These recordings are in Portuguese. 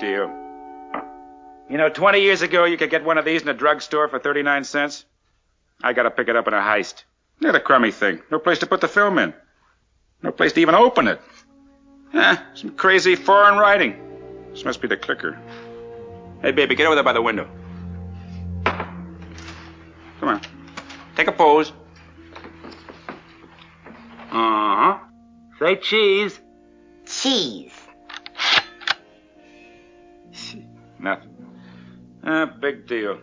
Big deal. You know, 20 years ago, you could get one of these in a drugstore for 39 cents. I gotta pick it up in a heist. Look at a crummy thing. No place to put the film in. No place to even open it. Eh, some crazy foreign writing. This must be the clicker. Hey, baby, get over there by the window. Come on. Take a pose. Uh huh. Say cheese. Cheese. Nothing. Ah, big deal.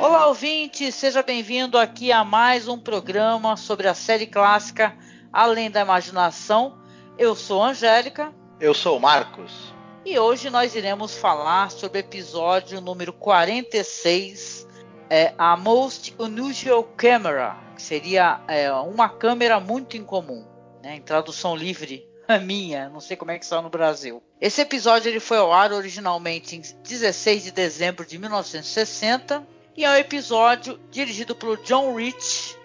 Olá, ouvinte, seja bem-vindo aqui a mais um programa sobre a série clássica Além da Imaginação. Eu sou a Angélica. Eu sou o Marcos. E hoje nós iremos falar sobre o episódio número 46, é, a Most Unusual Camera, que seria é, uma câmera muito incomum, né, em tradução livre a minha, não sei como é que está no Brasil. Esse episódio ele foi ao ar originalmente em 16 de dezembro de 1960 e é um episódio dirigido pelo John Rich,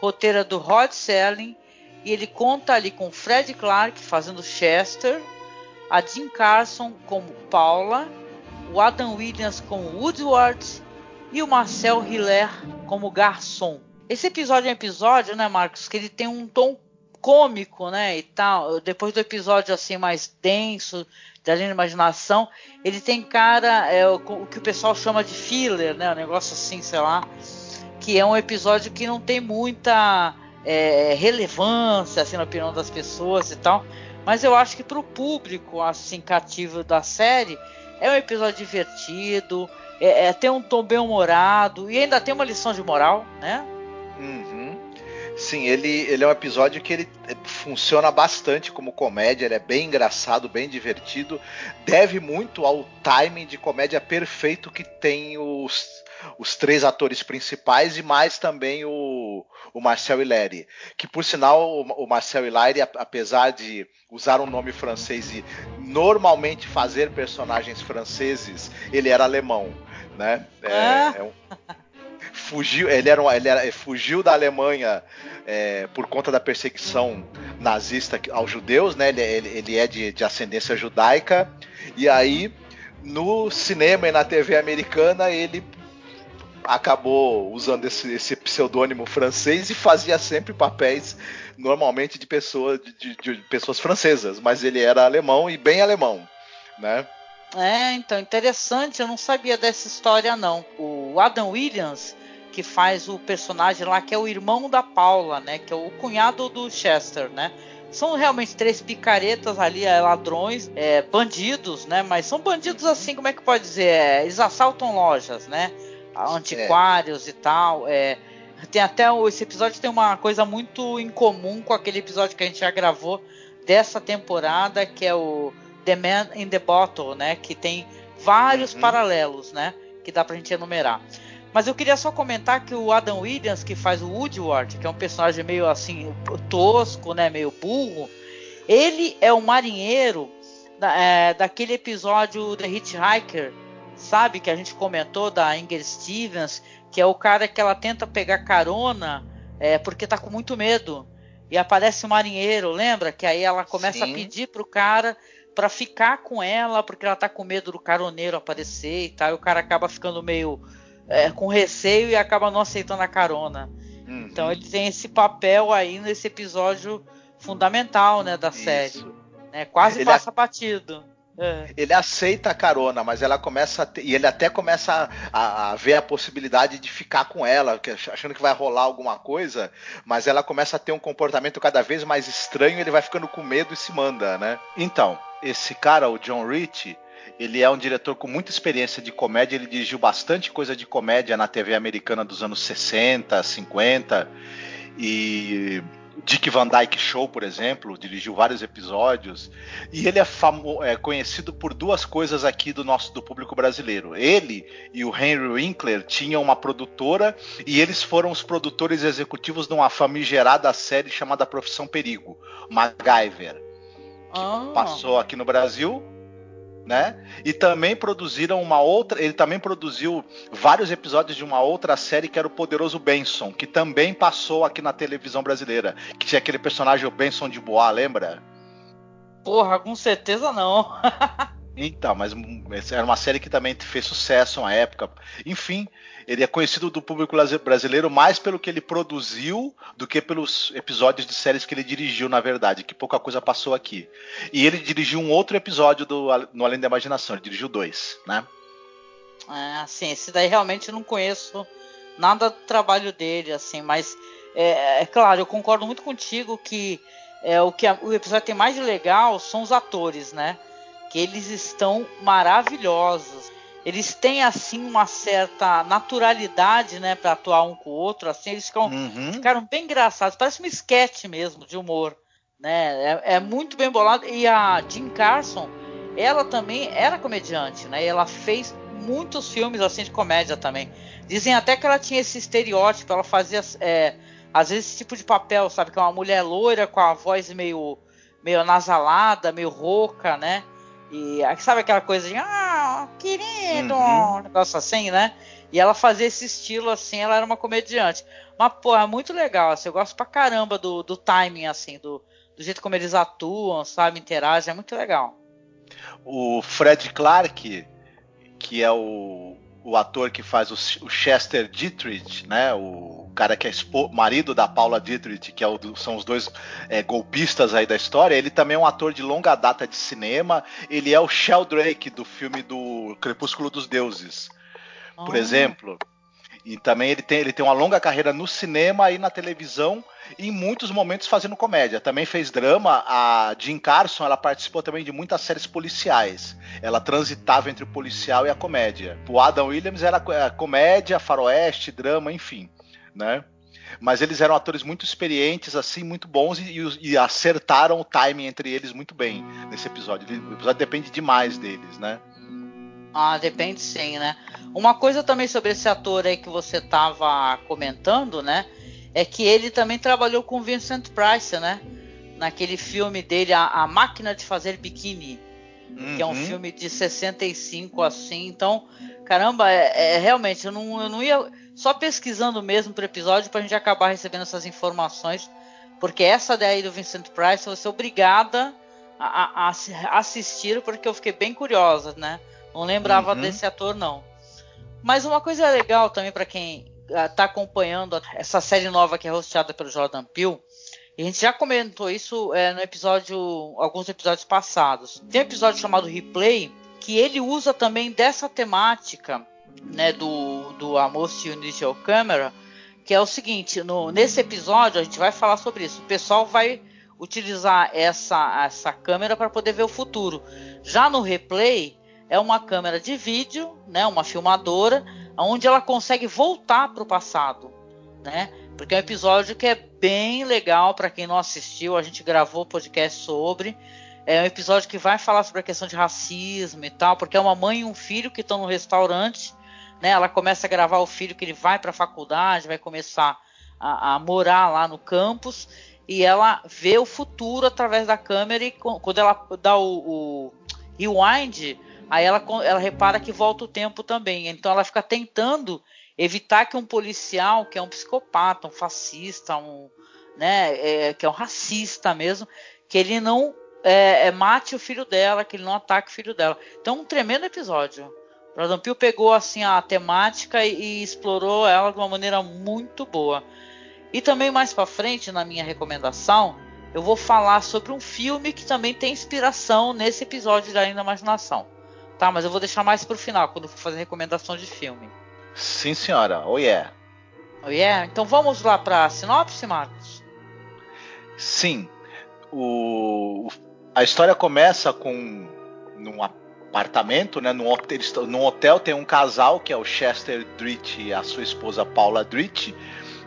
roteiro do Rod Serling, e ele conta ali com Fred Clark fazendo Chester, a Jim Carson como Paula, o Adam Williams como Woodward e o Marcel Hiller como Garçom. Esse episódio é um episódio, né, Marcos, que ele tem um tom cômico, né, e tal. Depois do episódio assim mais denso, da linha de imaginação, ele tem cara é, o, o, que o pessoal chama de filler, né, um negócio assim, sei lá, que é um episódio que não tem muita é, relevância assim na opinião das pessoas e tal. Mas eu acho que para o público assim cativo da série é um episódio divertido, é, é, tem um tom bem humorado e ainda tem uma lição de moral, né? Uhum. Sim, ele, ele é um episódio que ele é, funciona bastante como comédia, ele é bem engraçado, bem divertido, deve muito ao timing de comédia perfeito que tem os, os três atores principais e mais também o, o Marcel Hilaire, que por sinal o, o Marcel Hilaire, apesar de usar um nome francês e normalmente fazer personagens franceses, ele era alemão, né? É, ah. é um, fugiu, ele era, ele era, fugiu da Alemanha é, por conta da perseguição nazista aos judeus, né? Ele, ele, ele é de, de, ascendência judaica e aí no cinema e na TV americana ele acabou usando esse, esse pseudônimo francês e fazia sempre papéis normalmente de pessoas de, de, de pessoas francesas, mas ele era alemão e bem alemão, né? É, então interessante, eu não sabia dessa história não. O Adam Williams, que faz o personagem lá que é o irmão da Paula, né? Que é o cunhado do Chester, né? São realmente três picaretas ali, é, ladrões, é, bandidos, né? Mas são bandidos assim, como é que pode dizer? É, eles assaltam lojas, né? Antiquários e tal. É, tem até esse episódio tem uma coisa muito incomum com aquele episódio que a gente já gravou dessa temporada, que é o The Man in the Bottle, né? Que tem vários uhum. paralelos, né? Que dá pra gente enumerar. Mas eu queria só comentar que o Adam Williams, que faz o Woodward, que é um personagem meio assim tosco, né, meio burro, ele é o marinheiro da, é, daquele episódio The Hitchhiker, sabe, que a gente comentou da Inger Stevens, que é o cara que ela tenta pegar carona é, porque tá com muito medo. E aparece o um marinheiro, lembra? Que aí ela começa Sim. a pedir pro cara para ficar com ela, porque ela tá com medo do caroneiro aparecer e tal. E o cara acaba ficando meio é, com receio e acaba não aceitando a carona. Uhum. Então ele tem esse papel aí nesse episódio fundamental, né, da Isso. série. Né, quase ele passa a... batido. É. Ele aceita a carona, mas ela começa ter, e ele até começa a, a, ver a possibilidade de ficar com ela, achando que vai rolar alguma coisa, mas ela começa a ter um comportamento cada vez mais estranho, ele vai ficando com medo e se manda, né? Então, esse cara, o John Rich, ele é um diretor com muita experiência de comédia, ele dirigiu bastante coisa de comédia na TV americana dos anos 60, 50. E Dick Van Dyke Show, por exemplo, dirigiu vários episódios e ele é, é, conhecido por duas coisas aqui do nosso do público brasileiro. Ele e o Henry Winkler tinham uma produtora e eles foram os produtores executivos de uma famigerada série chamada Profissão Perigo, MacGyver, que oh. passou aqui no Brasil né? E também produziram uma outra. Ele também produziu vários episódios de uma outra série que era o Poderoso Benson, que também passou aqui na televisão brasileira. Que tinha aquele personagem, o Benson de Bois, lembra? Porra, com certeza não. então, mas era uma série que também fez sucesso na época. Enfim, ele é conhecido do público brasileiro mais pelo que ele produziu do que pelos episódios de séries que ele dirigiu, na verdade, que pouca coisa passou aqui. E ele dirigiu um outro episódio do No Além da Imaginação, ele dirigiu dois, né? É, assim, esse daí realmente não conheço nada do trabalho dele, assim, mas é, é claro, eu concordo muito contigo que é, o que a, o episódio tem mais de legal são os atores, né? Que eles estão maravilhosos eles têm assim uma certa naturalidade, né, para atuar um com o outro, assim, eles ficam, uhum. ficaram bem engraçados, parece um sketch mesmo de humor, né? É, é, muito bem bolado e a Jim Carson, ela também era comediante, né? E ela fez muitos filmes assim de comédia também. Dizem até que ela tinha esse estereótipo, ela fazia é, às vezes esse tipo de papel, sabe, que é uma mulher loira com a voz meio meio nasalada, meio rouca, né? E sabe aquela coisa de, ah, querido, uhum. um negócio assim, né? E ela fazia esse estilo assim, ela era uma comediante. Mas, pô, é muito legal, assim, eu gosto pra caramba do, do timing, assim, do, do jeito como eles atuam, sabe, interagem, é muito legal. O Fred Clark, que é o, o ator que faz o, o Chester Dietrich, né? O cara que é marido da Paula Dietrich, que é o, são os dois é, golpistas aí da história, ele também é um ator de longa data de cinema. Ele é o Sheldrake do filme do Crepúsculo dos Deuses, por oh. exemplo. E também ele tem, ele tem uma longa carreira no cinema e na televisão, e em muitos momentos fazendo comédia. Também fez drama. A Jean Carson ela participou também de muitas séries policiais. Ela transitava entre o policial e a comédia. O Adam Williams era comédia, faroeste, drama, enfim né? Mas eles eram atores muito experientes, assim, muito bons e, e, acertaram o timing entre eles muito bem nesse episódio. O episódio depende demais deles, né? Ah, depende sim, né? Uma coisa também sobre esse ator aí que você estava comentando, né? É que ele também trabalhou com Vincent Price, né? Naquele filme dele, A, a Máquina de Fazer Biquíni, uhum. que é um uhum. filme de 65, assim. Então, caramba, é, é realmente, eu não, eu não ia só pesquisando mesmo para o episódio para a gente acabar recebendo essas informações, porque essa daí do Vincent Price eu vou ser obrigada a, a, a assistir porque eu fiquei bem curiosa, né? Não lembrava uhum. desse ator não. Mas uma coisa legal também para quem está ah, acompanhando essa série nova que é hosteada pelo Jordan Peele, e a gente já comentou isso é, no episódio, alguns episódios passados. Tem um episódio chamado Replay que ele usa também dessa temática né, do, do Amos Initial Camera, que é o seguinte, no, nesse episódio a gente vai falar sobre isso. O pessoal vai utilizar essa, essa câmera para poder ver o futuro. Já no replay é uma câmera de vídeo, né, uma filmadora, onde ela consegue voltar para o passado, né? Porque é um episódio que é bem legal para quem não assistiu. A gente gravou podcast sobre. É um episódio que vai falar sobre a questão de racismo e tal, porque é uma mãe e um filho que estão no restaurante né? Ela começa a gravar o filho que ele vai para a faculdade, vai começar a, a, morar lá no campus e ela vê o futuro através da câmera e quando ela dá o, o rewind, aí ela, ela repara que volta o tempo também. Então ela fica tentando evitar que um policial, que é um psicopata, um fascista, um, né, é, que é um racista mesmo, que ele não é, é, mate o filho dela, que ele não ataque o filho dela. Então um tremendo episódio. Jordan Peele pegou assim a temática e, e explorou ela de uma maneira muito boa. E também mais para frente na minha recomendação, eu vou falar sobre um filme que também tem inspiração nesse episódio da Ainda Imaginação. Tá, mas eu vou deixar mais pro final, quando for fazer recomendação de filme. Sim, senhora. Oh yeah. Oh yeah. Então vamos lá para a sinopse, Marcos? Sim. O... A história começa com numa apartamento, né? Num hotel, num hotel tem um casal que é o Chester Dritt e a sua esposa Paula Dritt.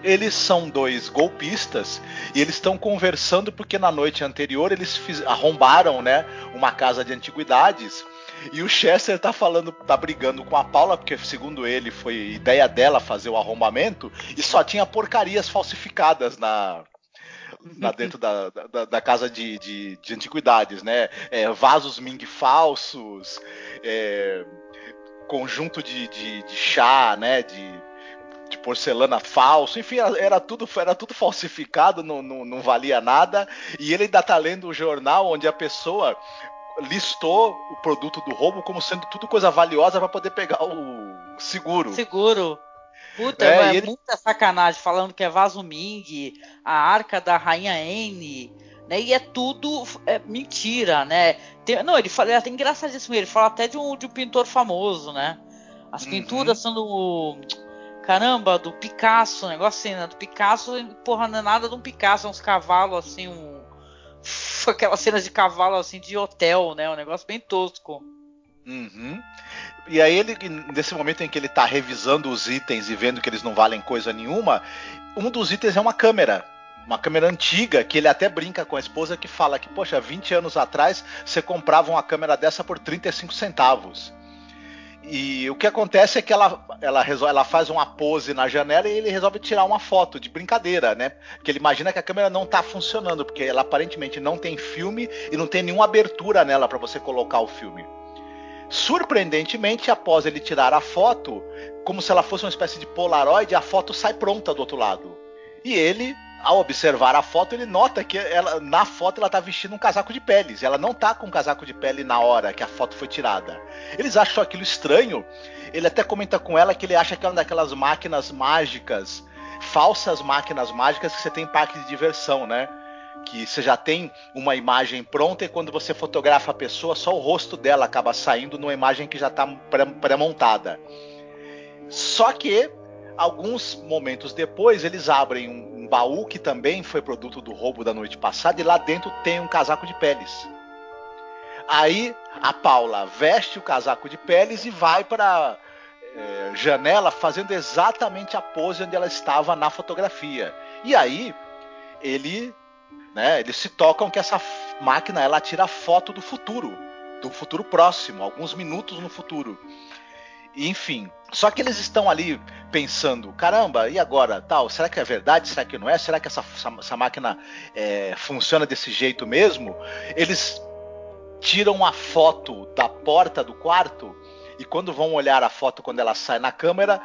eles são dois golpistas e eles estão conversando porque na noite anterior eles fiz, arrombaram, né, uma casa de antiguidades. E o Chester tá falando, tá brigando com a Paula, porque segundo ele foi ideia dela fazer o arrombamento, e só tinha porcarias falsificadas na, lá dentro da, da, da casa de, de, de, antiguidades, né? É, vasos Ming falsos, é, conjunto de, de, de, chá, né? De, de porcelana falso, enfim, era tudo, era tudo falsificado, não, não, não valia nada. E ele ainda tá lendo o jornal onde a pessoa listou o produto do roubo como sendo tudo coisa valiosa para poder pegar o seguro. Seguro. Puta, é, é ele... muita sacanagem falando que é vaso Ming, a arca da rainha N, né? E é tudo é, mentira, né? Tem, não, ele fala, é até engraçadíssimo, ele fala até de um, de um pintor famoso, né? As uhum. pinturas são caramba, do Picasso, negócio assim, né? Do Picasso, porra, não é nada de um Picasso, é uns cavalos assim, um aquelas cenas de cavalo assim de hotel, né? Um negócio bem tosco. Uhum. E aí ele, nesse momento em que ele está revisando os itens e vendo que eles não valem coisa nenhuma, um dos itens é uma câmera. Uma câmera antiga, que ele até brinca com a esposa que fala que, poxa, 20 anos atrás você comprava uma câmera dessa por 35 centavos. E o que acontece é que ela, ela, ela faz uma pose na janela e ele resolve tirar uma foto de brincadeira, né? Porque ele imagina que a câmera não está funcionando, porque ela aparentemente não tem filme e não tem nenhuma abertura nela para você colocar o filme. Surpreendentemente, após ele tirar a foto, como se ela fosse uma espécie de Polaroid, a foto sai pronta do outro lado. E ele ao observar a foto, ele nota que ela, na foto ela está vestindo um casaco de peles. Ela não está com um casaco de pele na hora que a foto foi tirada. Eles acham aquilo estranho. Ele até comenta com ela que ele acha que é uma daquelas máquinas mágicas, falsas máquinas mágicas que você tem em parque de diversão, né? Que você já tem uma imagem pronta e quando você fotografa a pessoa, só o rosto dela acaba saindo numa imagem que já está pré-montada. Só que alguns momentos depois eles abrem um baú que também foi produto do roubo da noite passada e lá dentro tem um casaco de peles. Aí a Paula veste o casaco de peles e vai para é, janela fazendo exatamente a pose onde ela estava na fotografia. E aí ele, né, eles se tocam que essa máquina ela tira foto do futuro, do futuro próximo, alguns minutos no futuro. Enfim, só que eles estão ali pensando, caramba, e agora? Tal, será que é verdade? Será que não é? Será que essa, essa máquina é, funciona desse jeito mesmo? Eles tiram a foto da porta do quarto e quando vão olhar a foto quando ela sai na câmera,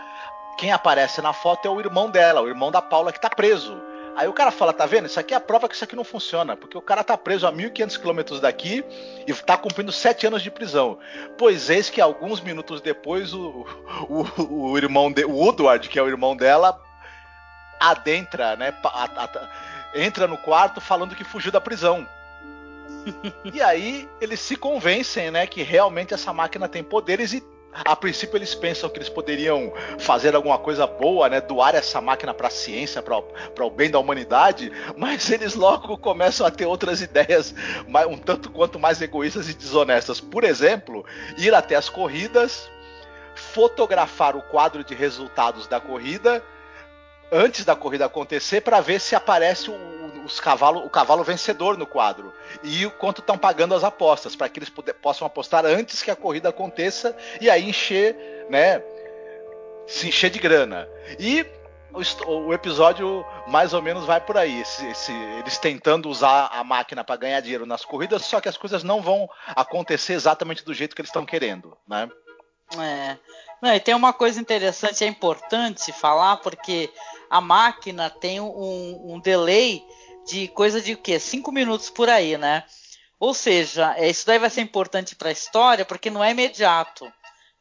quem aparece na foto é o irmão dela, o irmão da Paula que está preso. Aí o cara fala, tá vendo? Isso aqui é a prova que isso aqui não funciona, porque o cara tá preso a 1.500 quilômetros daqui e tá cumprindo sete anos de prisão. Pois eis que alguns minutos depois o, o, o irmão, de, o Woodward, que é o irmão dela, adentra, né? Entra no quarto falando que fugiu da prisão. e aí eles se convencem, né, que realmente essa máquina tem poderes e a princípio eles pensam que eles poderiam fazer alguma coisa boa, né, doar essa máquina para a ciência, para o bem da humanidade, mas eles logo começam a ter outras ideias um tanto quanto mais egoístas e desonestas. Por exemplo, ir até as corridas, fotografar o quadro de resultados da corrida antes da corrida acontecer para ver se aparece o os cavalo, o cavalo vencedor no quadro e o quanto estão pagando as apostas para que eles possam apostar antes que a corrida aconteça e aí encher, né, se encher de grana. E o, episódio mais ou menos vai por aí, esse, esse, eles tentando usar a máquina para ganhar dinheiro nas corridas, só que as coisas não vão acontecer exatamente do jeito que eles estão querendo, né? É. Não, e tem uma coisa interessante, é importante falar, porque a máquina tem um, um delay de coisa de o quê? Cinco minutos por aí, né? Ou seja, é, isso daí vai ser importante para a história porque não é imediato.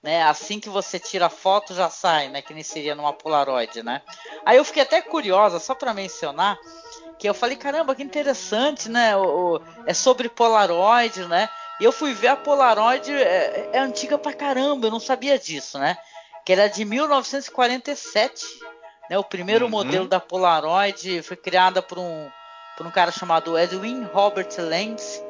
Né? Assim que você tira a foto já sai, né? Que nem seria numa Polaroid, né? Aí eu fiquei até curiosa, só para mencionar, que eu falei, caramba, que interessante, né? O, o, é sobre Polaroid, né? E eu fui ver a Polaroid, é, é, antiga pra caramba, eu não sabia disso, né? Que era de 1947. Né? O primeiro uhum. modelo da Polaroid foi criada por um, por um cara chamado Edwin Robert Lenz,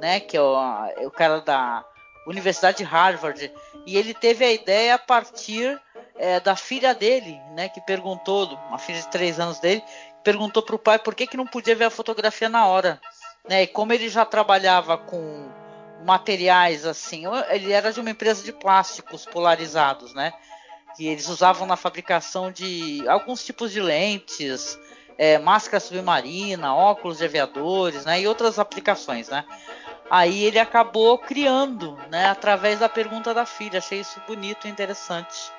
né, que é o, é o cara da Universidade de Harvard, e ele teve a ideia a partir é, da filha dele, né? Que perguntou, uma filha de três anos dele, perguntou para o pai por que, que não podia ver a fotografia na hora, né? E como ele já trabalhava com materiais assim, ele era de uma empresa de plásticos polarizados, né? Que eles usavam na fabricação de alguns tipos de lentes, é, máscara submarina, óculos de aviadores, né? E outras aplicações, né? Aí ele acabou criando, né? Através da pergunta da filha. Achei isso bonito e interessante.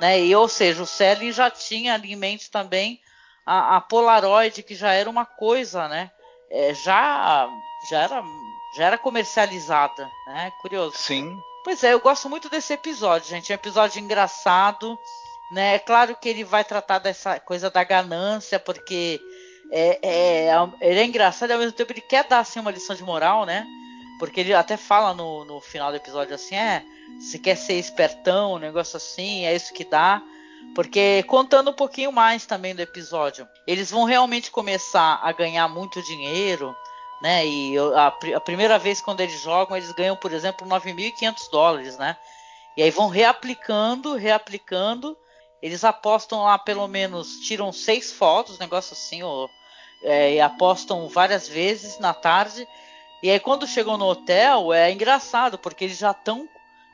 Né? E, ou seja, o Selling já tinha ali em mente também a, a Polaroid, que já era uma coisa, né? É, já, já, era, já era comercializada, né? Curioso. Sim. Pois é, eu gosto muito desse episódio, gente. É um episódio engraçado, né? É claro que ele vai tratar dessa coisa da ganância, porque é, é, ele é engraçado e ao mesmo tempo ele quer dar assim, uma lição de moral, né? Porque ele até fala no, no final do episódio assim, é, se quer ser espertão, um negócio assim, é isso que dá. Porque contando um pouquinho mais também do episódio, eles vão realmente começar a ganhar muito dinheiro, né? E a, a primeira vez quando eles jogam, eles ganham, por exemplo, 9.500 dólares, né? E aí vão reaplicando, reaplicando. Eles apostam lá, pelo menos, tiram seis fotos, negócio assim, ou, é, e apostam várias vezes na tarde e aí quando chegam no hotel é engraçado, porque eles já estão,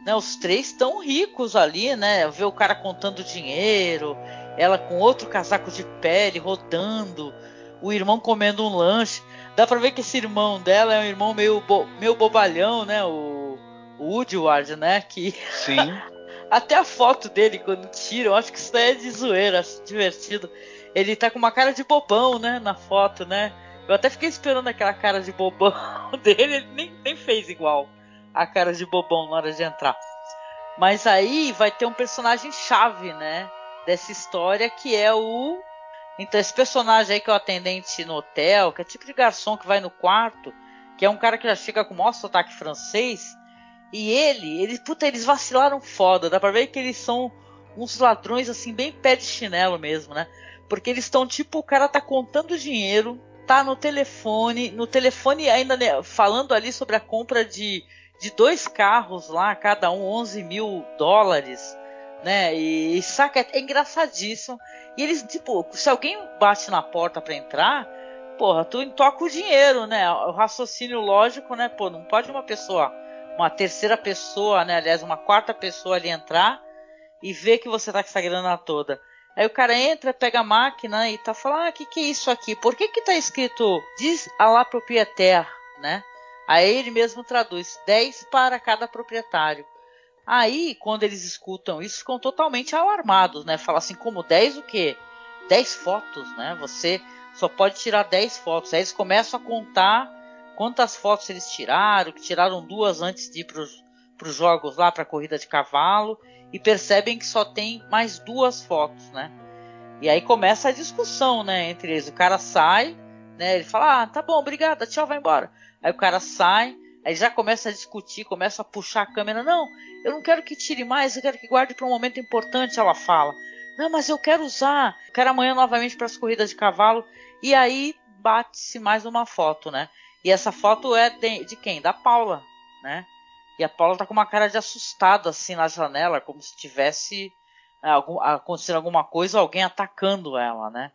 né, os três tão ricos ali, né? Ver o cara contando dinheiro, ela com outro casaco de pele rodando, o irmão comendo um lanche. Dá pra ver que esse irmão dela é um irmão meio, bo meio bobalhão, né? O, o Woodward, né? Que Sim. Até a foto dele quando tiram, acho que isso daí é de zoeira, divertido. Ele tá com uma cara de bobão, né, na foto, né? Eu até fiquei esperando aquela cara de bobão dele, ele nem, nem fez igual a cara de bobão na hora de entrar. Mas aí vai ter um personagem chave, né? Dessa história que é o. Então, esse personagem aí que é o atendente no hotel, que é tipo de garçom que vai no quarto, que é um cara que já chega com o maior sotaque francês. E ele, ele, puta, eles vacilaram foda. Dá pra ver que eles são uns ladrões assim, bem pé de chinelo mesmo, né? Porque eles estão tipo, o cara tá contando dinheiro, tá no telefone, no telefone ainda né, falando ali sobre a compra de, de dois carros lá, cada um 11 mil dólares, né? E, e saca, é, é engraçadíssimo. E eles, tipo, se alguém bate na porta para entrar, porra, tu toca o dinheiro, né? O raciocínio lógico, né? Pô, não pode uma pessoa, uma terceira pessoa, né? Aliás, uma quarta pessoa ali entrar e ver que você tá com essa grana toda. Aí o cara entra, pega a máquina e tá falando, ah, que, que é isso aqui? Por que que tá escrito diz a la propriétaire, né? Aí ele mesmo traduz 10 para cada proprietário. Aí, quando eles escutam isso, ficam totalmente alarmados, né? Fala assim, como 10 o quê? 10 fotos, né? Você só pode tirar 10 fotos. Aí eles começam a contar quantas fotos eles tiraram, que tiraram duas antes de ir para os jogos lá, para a corrida de cavalo e percebem que só tem mais duas fotos, né? E aí começa a discussão, né, entre eles. O cara sai, né? Ele fala: "Ah, tá bom, obrigada, tchau, vai embora". Aí o cara sai, aí já começa a discutir, começa a puxar a câmera. "Não, eu não quero que tire mais, eu quero que guarde para um momento importante", ela fala. "Não, mas eu quero usar, eu quero amanhã novamente para as corridas de cavalo". E aí bate-se mais uma foto, né? E essa foto é de, de quem? Da Paula, né? E a Paula tá com uma cara de assustada assim na janela, como se tivesse é, algum, acontecendo alguma coisa, alguém atacando ela, né?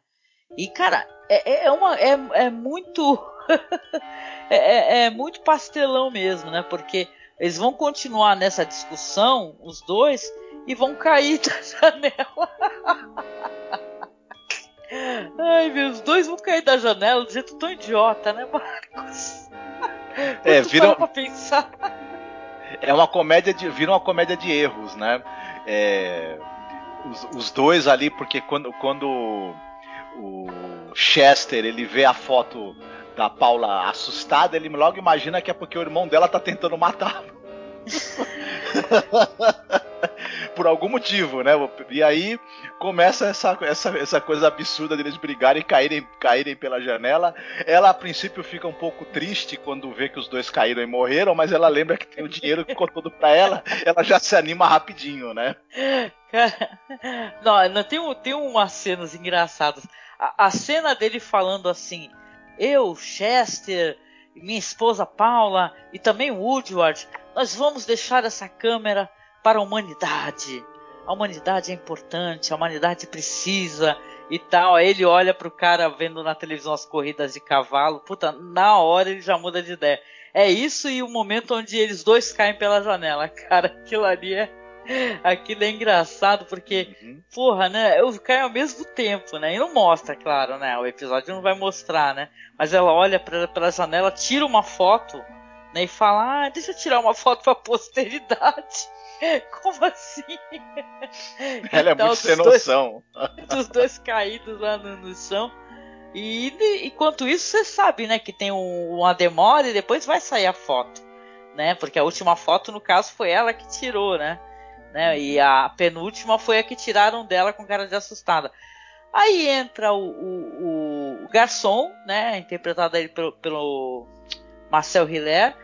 E cara, é, é, é uma é, é muito é, é, é, muito pastelão mesmo, né? Porque eles vão continuar nessa discussão, os dois, e vão cair da janela. Ai, meu, os dois vão cair da janela do jeito tão idiota, né, Marcos? É, viram. Pra pensar é uma comédia de. vira uma comédia de erros, né? É, os, os, dois ali, porque quando, quando o Chester ele vê a foto da Paula assustada, ele logo imagina que é porque o irmão dela tá tentando matá-lo. por algum motivo, né? E aí começa essa, essa, essa coisa absurda deles brigarem e caírem, caírem pela janela. Ela, a princípio, fica um pouco triste quando vê que os dois caíram e morreram, mas ela lembra que tem o dinheiro que ficou todo pra ela, ela já se anima rapidinho, né? não, não tem, tem umas cenas engraçadas. A, a cena dele falando assim: Eu, Chester, minha esposa Paula e também Woodward, nós vamos deixar essa câmera para a humanidade. a humanidade é importante, a humanidade precisa e tal. Aí ele olha pro cara vendo na televisão as corridas de cavalo, puta, na hora ele já muda de ideia. É isso e o momento onde eles dois caem pela janela, cara, aquilo ali é Aquilo é engraçado porque, uhum. porra, né? Eu caio ao mesmo tempo, né? E não mostra, claro, né? O episódio não vai mostrar, né? Mas ela olha pra, pela janela, tira uma foto, né? E fala: Ah, deixa eu tirar uma foto pra posteridade. Como assim? Ela então, é muito sem noção. Dois, dois caídos lá no, no chão. E enquanto isso, você sabe, né? Que tem um, uma demora e depois vai sair a foto, né? Porque a última foto, no caso, foi ela que tirou, né? né? E a penúltima foi a que tiraram dela com cara de assustada. Aí entra o, o, o garçom, né? Interpretado aí pelo, pelo Marcel Hiller.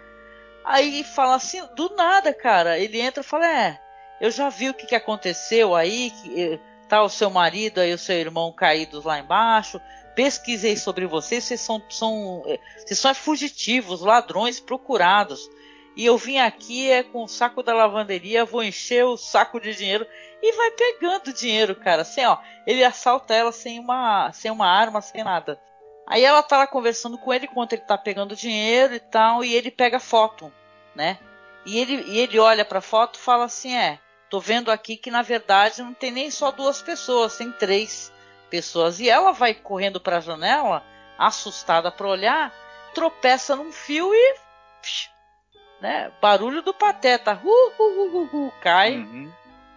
Aí fala assim, do nada, cara. Ele entra e fala: É, eu já vi o que, que aconteceu aí. Que, eh, tá o seu marido e o seu irmão caídos lá embaixo. Pesquisei sobre vocês. Vocês são, são, eh, vocês são fugitivos, ladrões procurados e eu vim aqui é com o saco da lavanderia, vou encher o saco de dinheiro e vai pegando dinheiro, cara. Assim, ó, ele assalta ela sem uma, sem uma arma, sem nada. Aí ela tá lá conversando com ele enquanto ele tá pegando dinheiro e tal, e ele pega foto, né? E ele, e ele olha pra foto e fala assim: é, tô vendo aqui que na verdade não tem nem só duas pessoas, tem três pessoas. E ela vai correndo pra janela, assustada pra olhar, tropeça num fio e psh, né? Barulho do pateta, uh, uh, uh, uh cai, uhum.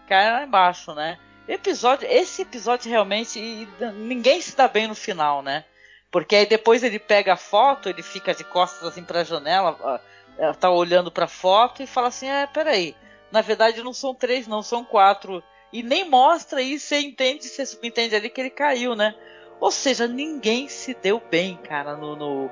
cai lá embaixo, né? Episódio, esse episódio realmente ninguém se dá bem no final, né? Porque aí depois ele pega a foto, ele fica de costas assim para a janela, tá olhando para a foto e fala assim: "É, peraí, na verdade não são três, não são quatro". E nem mostra isso, você entende, você subentende ali que ele caiu, né? Ou seja, ninguém se deu bem, cara, no, no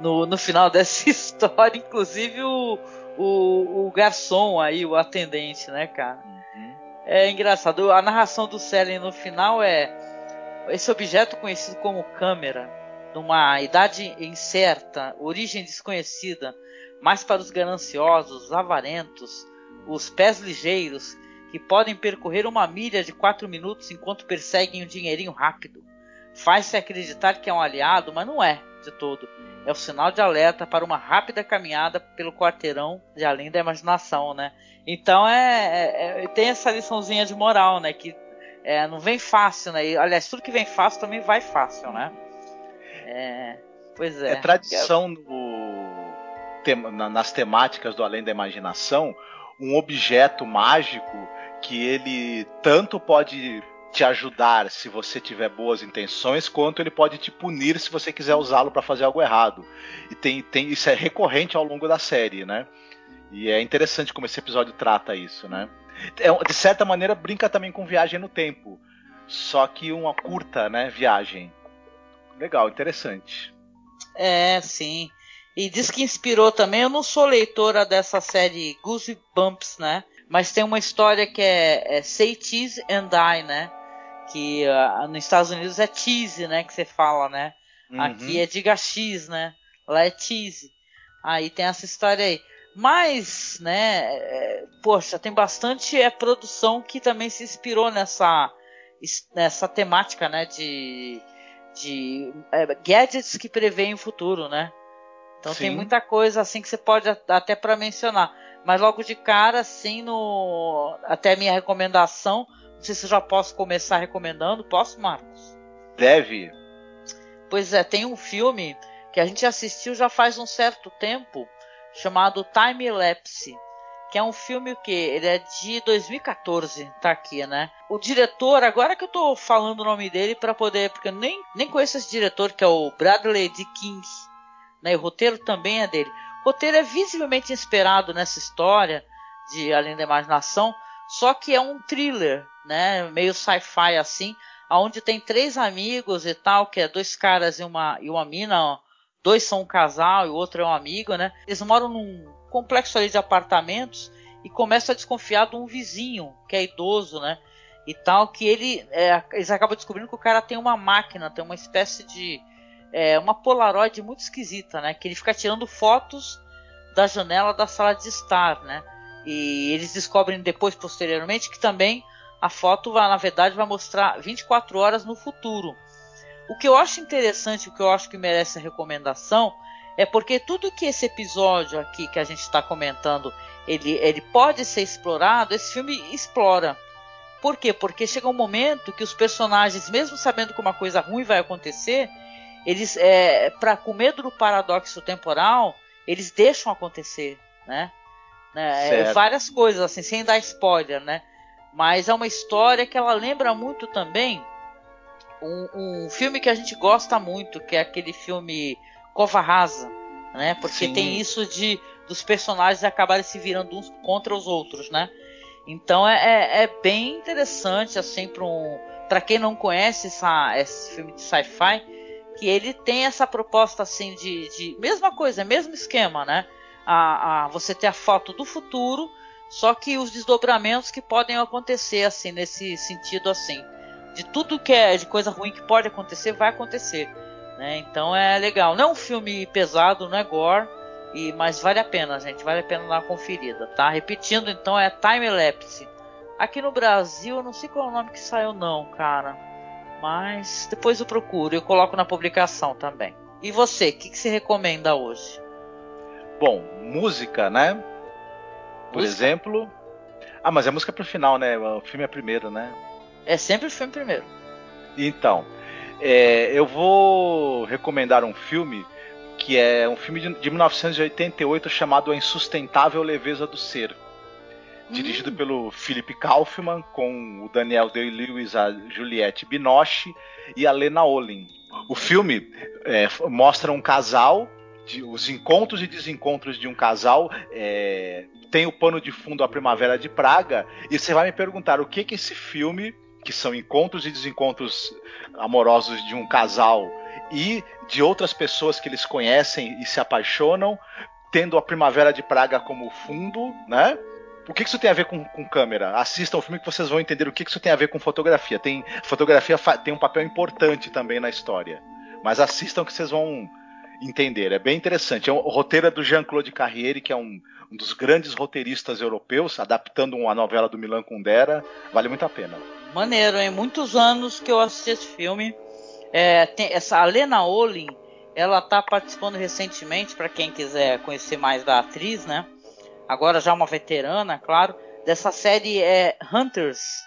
no, no final dessa história, inclusive o, o, o garçom aí, o atendente, né, cara? Uhum. É engraçado. A narração do Selen no final é esse objeto conhecido como câmera, numa idade incerta, origem desconhecida, mais para os gananciosos, os avarentos, os pés ligeiros, que podem percorrer uma milha de quatro minutos enquanto perseguem um dinheirinho rápido. Faz-se acreditar que é um aliado, mas não é de todo é o sinal de alerta para uma rápida caminhada pelo quarteirão de além da imaginação, né? Então é, é, é tem essa liçãozinha de moral, né? Que é, não vem fácil, né? E, aliás, tudo que vem fácil também vai fácil, né? É, pois é. É tradição no, nas temáticas do além da imaginação um objeto mágico que ele tanto pode te ajudar se você tiver boas intenções, quanto ele pode te punir se você quiser usá-lo para fazer algo errado. E tem, tem isso é recorrente ao longo da série, né? E é interessante como esse episódio trata isso, né? É, de certa maneira brinca também com viagem no tempo, só que uma curta, né, viagem. Legal, interessante. É, sim. E diz que inspirou também. Eu não sou leitora dessa série Goosebumps, né? Mas tem uma história que é, é Say Cheese and Die, né? que uh, nos Estados Unidos é cheese, né, que você fala, né? Uhum. Aqui é diga X, né? Lá é cheese. Aí tem essa história aí. Mas, né, é, poxa, tem bastante é, produção que também se inspirou nessa, nessa temática, né, de, de é, gadgets que preveem o futuro, né? Então Sim. tem muita coisa assim que você pode até para mencionar. Mas logo de cara, assim, no até minha recomendação, não sei se eu já posso começar recomendando. Posso, Marcos? Deve. Pois é, tem um filme que a gente assistiu já faz um certo tempo, chamado Time Lapse, que é um filme que ele é de 2014, tá aqui, né? O diretor, agora que eu tô falando o nome dele para poder, porque eu nem, nem conheço esse diretor que é o Bradley D. King, né? O roteiro também é dele. O roteiro é visivelmente inspirado nessa história de Além da Imaginação, só que é um thriller, né? Meio sci-fi assim, aonde tem três amigos e tal, que é dois caras e uma, e uma mina, ó. dois são um casal e o outro é um amigo, né? Eles moram num complexo ali de apartamentos e começam a desconfiar de um vizinho que é idoso, né? E tal, que ele. É, eles acabam descobrindo que o cara tem uma máquina, tem uma espécie de. É, uma Polaroid muito esquisita, né? Que ele fica tirando fotos da janela da sala de estar, né? E eles descobrem depois, posteriormente, que também a foto vai, na verdade vai mostrar 24 horas no futuro. O que eu acho interessante, o que eu acho que merece a recomendação, é porque tudo que esse episódio aqui que a gente está comentando, ele, ele pode ser explorado, esse filme explora. Por quê? Porque chega um momento que os personagens, mesmo sabendo que uma coisa ruim vai acontecer, eles, é, para com medo do paradoxo temporal, eles deixam acontecer, né? né? É, várias coisas, assim, sem dar spoiler, né? Mas é uma história que ela lembra muito também um, um filme que a gente gosta muito, que é aquele filme Cova Rasa, né? Porque Sim. tem isso de dos personagens acabarem se virando uns contra os outros, né? Então é, é, é bem interessante assim para um, para quem não conhece essa, esse filme de sci-fi, que ele tem essa proposta assim de, de mesma coisa, mesmo esquema, né? A, a, você ter a foto do futuro, só que os desdobramentos que podem acontecer assim nesse sentido assim, de tudo que é de coisa ruim que pode acontecer vai acontecer. Né? Então é legal. Não é um filme pesado, não é gore, e, mas vale a pena, gente. Vale a pena dar uma conferida, tá? Repetindo, então, é Time Lapse. Aqui no Brasil, eu não sei qual é o nome que saiu, não, cara. Mas depois eu procuro, eu coloco na publicação também. E você, o que, que você recomenda hoje? Bom, música, né? Por música? exemplo. Ah, mas é música pro final, né? O filme é primeiro, né? É sempre o filme primeiro. Então, é, eu vou recomendar um filme que é um filme de, de 1988 chamado A Insustentável Leveza do Ser. Dirigido hum. pelo Philip Kaufman, com o Daniel Day-Lewis, a Juliette Binoche e a Lena Olin. O filme é, mostra um casal, de, os encontros e desencontros de um casal. É, tem o pano de fundo A Primavera de Praga. E você vai me perguntar o que, que esse filme que são encontros e desencontros amorosos de um casal e de outras pessoas que eles conhecem e se apaixonam, tendo a Primavera de Praga como fundo, né? O que isso tem a ver com, com câmera? Assistam o filme que vocês vão entender o que isso tem a ver com fotografia. Tem fotografia tem um papel importante também na história, mas assistam que vocês vão entender. É bem interessante. É o roteiro é do Jean-Claude Carriere, que é um, um, dos grandes roteiristas europeus, adaptando uma novela do Milan Kundera. Vale muito a pena. Maneiro, hein? Muitos anos que eu assisti esse filme. É, essa Lena Olin, ela tá participando recentemente, para quem quiser conhecer mais da atriz, né? Agora já uma veterana, claro, dessa série é Hunters,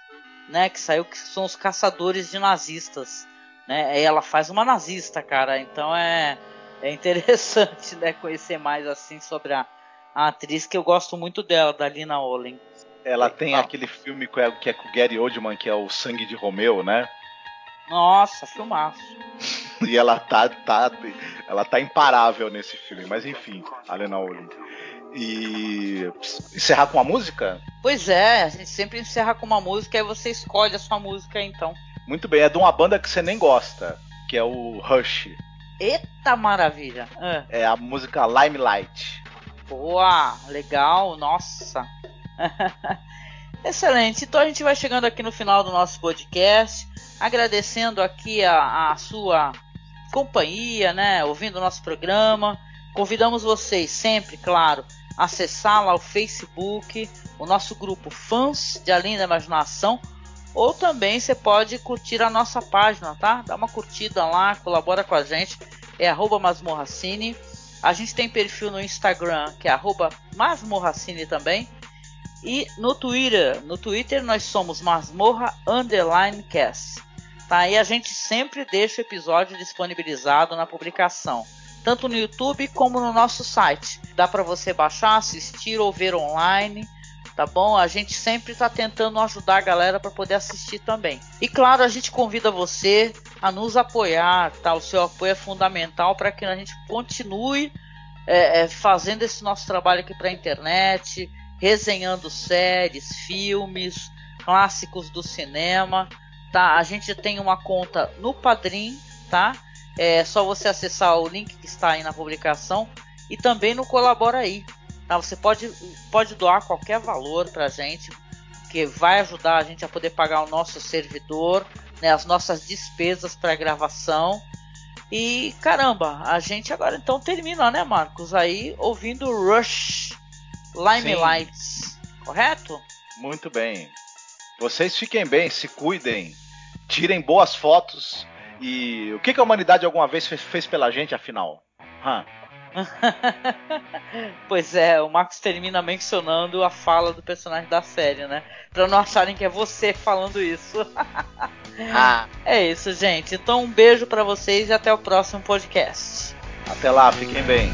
né? Que saiu que são os caçadores de nazistas, né? E ela faz uma nazista, cara. Então é, é interessante, né? Conhecer mais assim sobre a, a atriz que eu gosto muito dela, da Lena Olin. Ela tem ah. aquele filme que é, que é com o Gary Oldman, que é o Sangue de Romeu, né? Nossa, filmaço. e ela tá, tá, ela tá imparável nesse filme, mas enfim, a Lena Olin. E encerrar com uma música? Pois é, a gente sempre encerra com uma música e você escolhe a sua música então. Muito bem, é de uma banda que você nem gosta, que é o Rush. Eita maravilha! É, é a música Limelight. Boa, legal, nossa. Excelente. Então a gente vai chegando aqui no final do nosso podcast, agradecendo aqui a, a sua companhia, né? Ouvindo o nosso programa. Convidamos vocês sempre, claro, a acessar lá o Facebook, o nosso grupo Fãs de Além da Imaginação, ou também você pode curtir a nossa página, tá? Dá uma curtida lá, colabora com a gente, é masmorracine. A gente tem perfil no Instagram, que é masmorracine também. E no Twitter, no Twitter nós somos Masmorra Underline Cast. Tá? E a gente sempre deixa o episódio disponibilizado na publicação, tanto no YouTube como no nosso site. Dá para você baixar, assistir ou ver online, tá bom? A gente sempre está tentando ajudar a galera para poder assistir também. E claro, a gente convida você a nos apoiar, tá? O seu apoio é fundamental para que a gente continue é, é, fazendo esse nosso trabalho aqui para a internet resenhando séries, filmes, clássicos do cinema, tá? A gente tem uma conta no Padrim, tá? É só você acessar o link que está aí na publicação e também no Colabora aí, tá? Você pode, pode doar qualquer valor pra gente, que vai ajudar a gente a poder pagar o nosso servidor, né, as nossas despesas para gravação. E caramba, a gente agora então termina, né, Marcos? Aí ouvindo Rush Limelight, correto? Muito bem. Vocês fiquem bem, se cuidem, tirem boas fotos. E o que, que a humanidade alguma vez fez, pela gente, afinal? Hã? pois é, o Marcos termina mencionando a fala do personagem da série, né? Pra não acharem que é você falando isso. ah. É isso, gente. Então um beijo para vocês e até o próximo podcast. Até lá, fiquem bem.